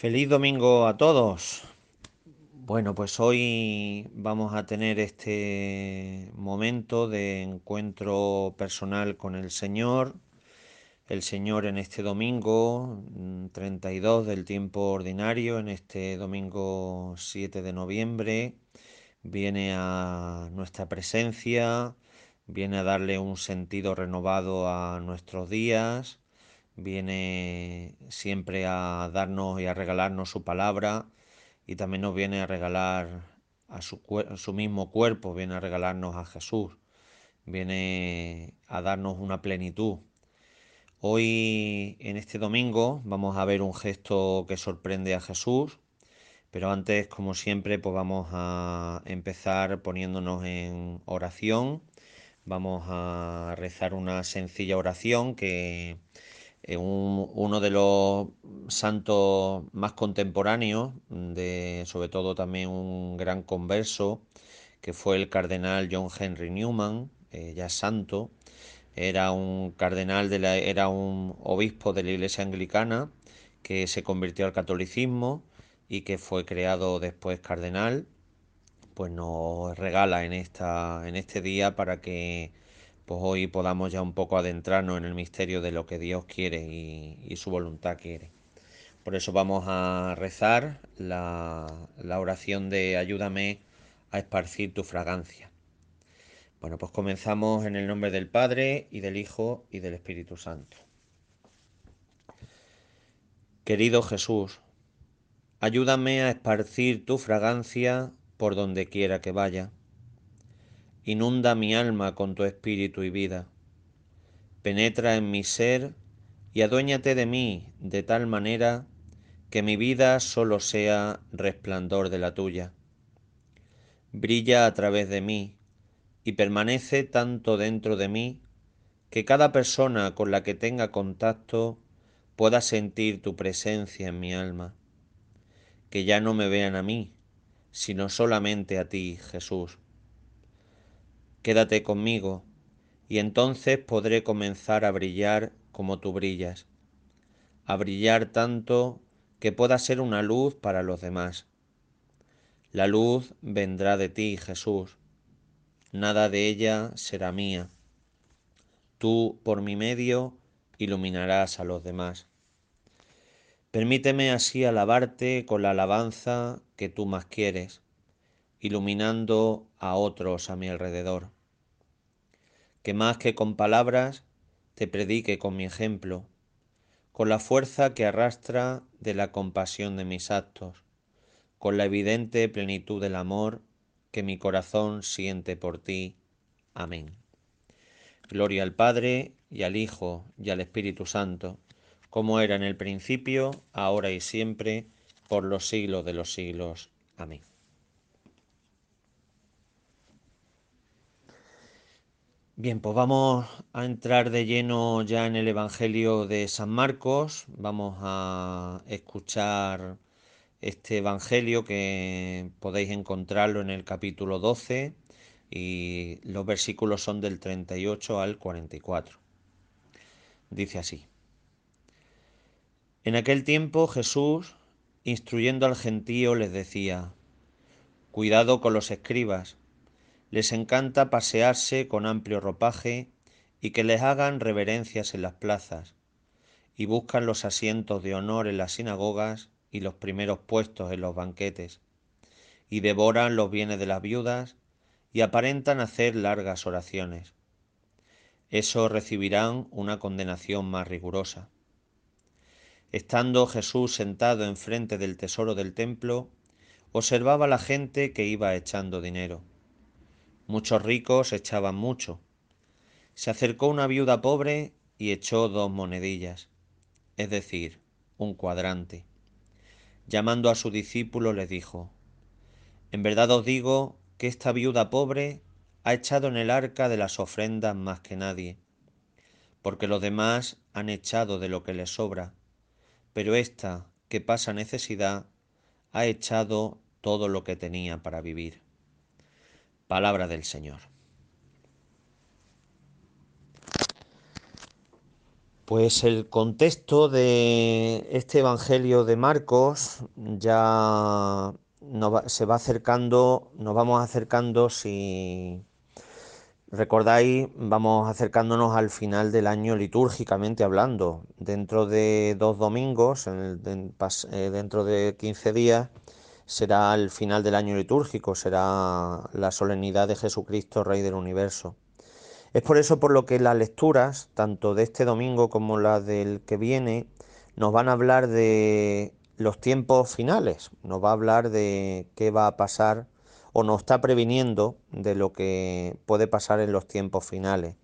Feliz domingo a todos. Bueno, pues hoy vamos a tener este momento de encuentro personal con el Señor. El Señor en este domingo 32 mm, del tiempo ordinario, en este domingo 7 de noviembre, viene a nuestra presencia, viene a darle un sentido renovado a nuestros días viene siempre a darnos y a regalarnos su palabra y también nos viene a regalar a su, su, mismo cuerpo, viene a regalarnos a Jesús, viene a darnos una plenitud. Hoy, en este domingo, vamos a ver un gesto que sorprende a Jesús, pero antes, como siempre, pues vamos a empezar poniéndonos en oración. Vamos a rezar una sencilla oración que uno de los santos más contemporáneos, de, sobre todo también un gran converso, que fue el cardenal John Henry Newman, eh, ya santo, era un cardenal, de la, era un obispo de la iglesia anglicana que se convirtió al catolicismo y que fue creado después cardenal, pues nos regala en, esta, en este día para que pues hoy podamos ya un poco adentrarnos en el misterio de lo que Dios quiere y, su voluntad quiere. Por eso vamos a rezar la, la oración de ayúdame a esparcir tu fragancia. Bueno, pues comenzamos en el nombre del Padre y del Hijo y del Espíritu Santo. Querido Jesús, ayúdame a esparcir tu fragancia por donde quiera que vaya Inunda mi alma con tu espíritu y vida. Penetra en mi ser y aduéñate de mí de tal manera que mi vida solo sea resplandor de la tuya. Brilla a través de mí y permanece tanto dentro de mí que cada persona con la que tenga contacto pueda sentir tu presencia en mi alma. Que ya no me vean a mí, sino solamente a ti, Jesús Quédate conmigo, y entonces podré comenzar a brillar como tú brillas, a brillar tanto que pueda ser una luz para los demás. La luz vendrá de ti, Jesús, nada de ella será mía. Tú, por mi medio, iluminarás a los demás. Permíteme así alabarte con la alabanza que tú más quieres, iluminando a otros a mi alrededor que más que con palabras te predique con mi ejemplo, con la fuerza que arrastra de la compasión de mis actos, con la evidente plenitud del amor que mi corazón siente por ti. Amén. Gloria al Padre y al Hijo y al Espíritu Santo, como era en el principio, ahora y siempre, por los siglos de los siglos. Amén. Bien, pues vamos a entrar de lleno ya en el Evangelio de San Marcos. Vamos a escuchar este Evangelio que podéis encontrarlo en el capítulo 12 y los versículos son del 38 al 44. Dice así. En aquel tiempo Jesús, instruyendo al gentío, les decía, Cuidado con los escribas les encanta pasearse con amplio ropaje y que les hagan reverencias en las plazas, y buscan los asientos de honor en las sinagogas y los primeros puestos en los banquetes, y devoran los bienes de las viudas y aparentan hacer largas oraciones. Eso recibirán una condenación más rigurosa. Estando Jesús sentado enfrente del tesoro del templo, observaba la gente que iba echando dinero Muchos ricos echaban mucho. Se acercó una viuda pobre y echó dos monedillas, es decir, un cuadrante. Llamando a su discípulo le dijo, En verdad os digo que esta viuda pobre ha echado en el arca de las ofrendas más que nadie, porque los demás han echado de lo que les sobra, pero esta, que pasa necesidad, ha echado todo lo que tenía para vivir. Palabra del Señor. Pues el contexto de este Evangelio de Marcos ya se va acercando, nos vamos acercando, si recordáis, vamos acercándonos al final del año litúrgicamente hablando. Dentro de dos domingos, eh, dentro de 15 días, será el final del año litúrgico, será la solemnidad de Jesucristo, Rey del Universo. Es por eso por lo que las lecturas, tanto de este domingo como las del que viene, nos van a hablar de los tiempos finales, nos va a hablar de qué va a pasar o nos está previniendo de lo que puede pasar en los tiempos finales.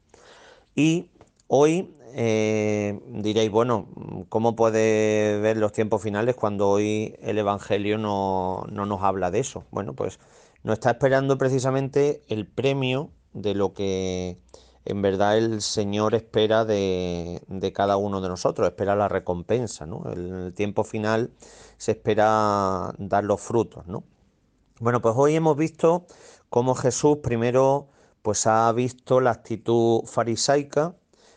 Y hoy eh, diréis, bueno, ¿cómo puede ver los tiempos finales cuando hoy el Evangelio no, no nos habla de eso? Bueno, pues nos está esperando precisamente el premio de lo que en verdad el Señor espera de, cada uno de nosotros, espera la recompensa, ¿no? En el tiempo final se espera dar los frutos, ¿no? Bueno, pues hoy hemos visto cómo Jesús primero pues ha visto la actitud farisaica,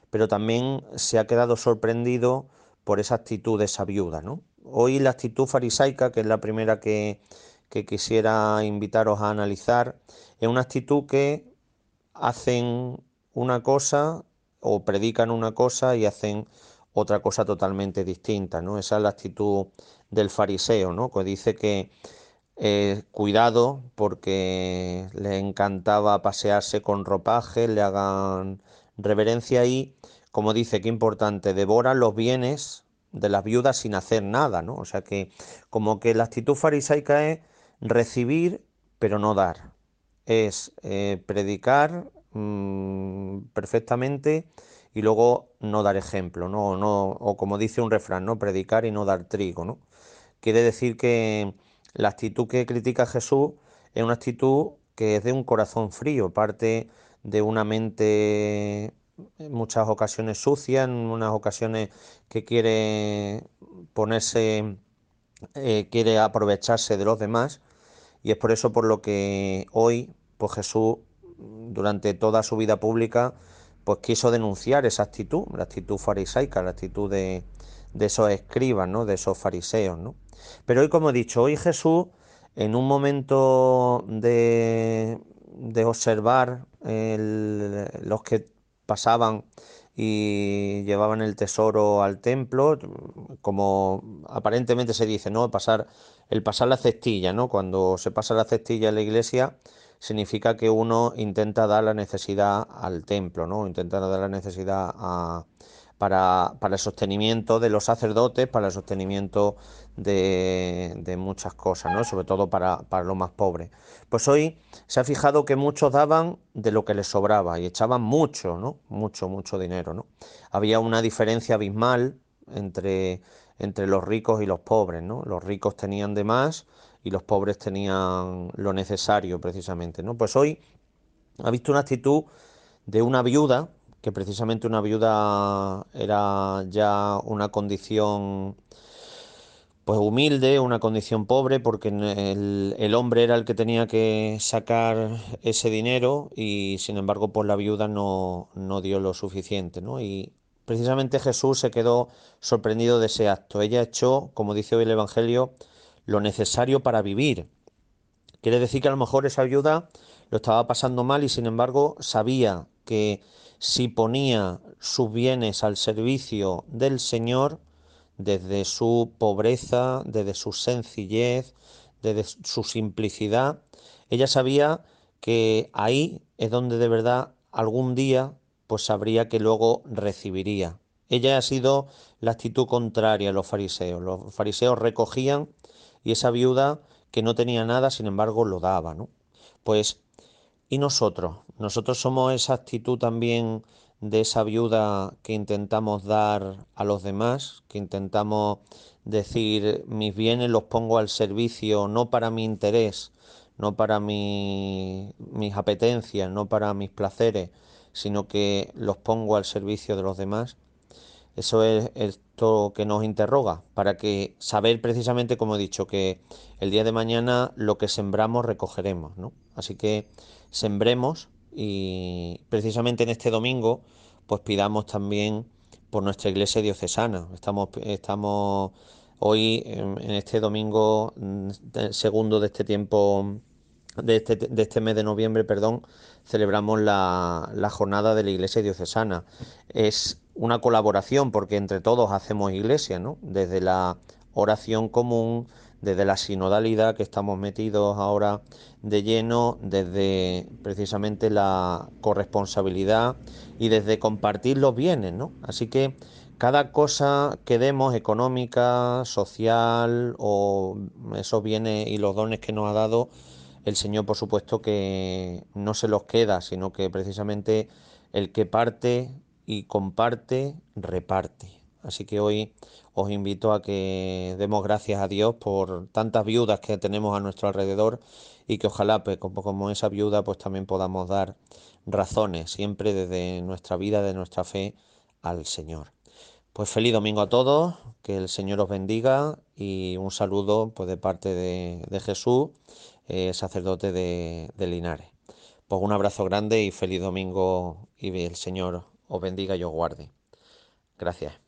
pero también se ha quedado sorprendido por esa actitud de esa viuda, ¿no? Hoy la actitud farisaica, que es la primera que, que quisiera invitaros a analizar, es una actitud que hacen una cosa o predican una cosa y hacen otra cosa totalmente distinta, ¿no? Esa es la actitud del fariseo, ¿no? Que dice que eh, cuidado porque le encantaba pasearse con ropaje, le hagan reverencia y, como dice, qué importante, devoran los bienes de las viudas sin hacer nada, ¿no? O sea que como que la actitud farisaica es recibir pero no dar, es eh, predicar Mm, perfectamente y luego no dar ejemplo, ¿no? No, o como dice un refrán, ¿no? Predicar y no dar trigo, ¿no? Quiere decir que la actitud que critica Jesús es una actitud que es de un corazón frío, parte de una mente en muchas ocasiones sucia, en unas ocasiones que quiere ponerse, eh, quiere aprovecharse de los demás, y es por eso por lo que hoy, pues Jesús durante toda su vida pública, pues quiso denunciar esa actitud, la actitud farisaica, la actitud de, esos escribas, ¿no? de esos fariseos. ¿no? Pero hoy, como he dicho, hoy Jesús, en un momento de, de observar los que pasaban y llevaban el tesoro al templo, como aparentemente se dice, ¿no? Pasar, el pasar la cestilla, ¿no? Cuando se pasa la cestilla en la iglesia, significa que uno intenta dar la necesidad al templo, ¿no? Intenta dar la necesidad para, el sostenimiento de los sacerdotes, para el sostenimiento de, muchas cosas, ¿no? Sobre todo para, para los más pobres. Pues hoy se ha fijado que muchos daban de lo que les sobraba y echaban mucho, ¿no? Mucho, mucho dinero, ¿no? Había una diferencia abismal entre, entre los ricos y los pobres, ¿no? Los ricos tenían de más y los pobres tenían lo necesario precisamente, ¿no? Pues hoy ha visto una actitud de una viuda, que precisamente una viuda era ya una condición pues humilde, una condición pobre, porque el, hombre era el que tenía que sacar ese dinero y sin embargo pues la viuda no, no dio lo suficiente, ¿no? Y precisamente Jesús se quedó sorprendido de ese acto. Ella echó, como dice hoy el Evangelio, lo necesario para vivir. Quiere decir que a lo mejor esa ayuda lo estaba pasando mal y sin embargo sabía que si ponía sus bienes al servicio del Señor, desde su pobreza, desde su sencillez, desde su simplicidad, ella sabía que ahí es donde de verdad algún día pues sabría que luego recibiría. Ella ha sido la actitud contraria a los fariseos. Los fariseos recogían y esa viuda que no tenía nada, sin embargo, lo daba, ¿no? Pues, ¿y nosotros? Nosotros somos esa actitud también de esa viuda que intentamos dar a los demás, que intentamos decir mis bienes los pongo al servicio no para mi interés, no para mis apetencias, no para mis placeres, sino que los pongo al servicio de los demás. Eso es esto que nos interroga, para que saber precisamente, como he dicho, que el día de mañana lo que sembramos recogeremos, ¿no? Así que sembremos y precisamente en este domingo, pues pidamos también por nuestra iglesia diocesana. Estamos, estamos hoy, en, este domingo segundo de este tiempo, de este, de este mes de noviembre, perdón, celebramos la, la jornada de la iglesia diocesana. Es una colaboración porque entre todos hacemos iglesia, ¿no? Desde la oración común, desde la sinodalidad que estamos metidos ahora de lleno, desde precisamente la corresponsabilidad y desde compartir los bienes, ¿no? Así que cada cosa que demos, económica, social o esos bienes y los dones que nos ha dado, el Señor por supuesto que no se los queda, sino que precisamente el que parte y comparte, reparte. Así que hoy os invito a que demos gracias a Dios por tantas viudas que tenemos a nuestro alrededor y que ojalá, pues, como, esa viuda, pues también podamos dar razones siempre desde nuestra vida, de nuestra fe al Señor. Pues feliz domingo a todos, que el Señor os bendiga y un saludo pues, de parte de, Jesús, eh, sacerdote de, de Linares. Pues un abrazo grande y feliz domingo y el Señor os bendiga y os guarde. Gracias.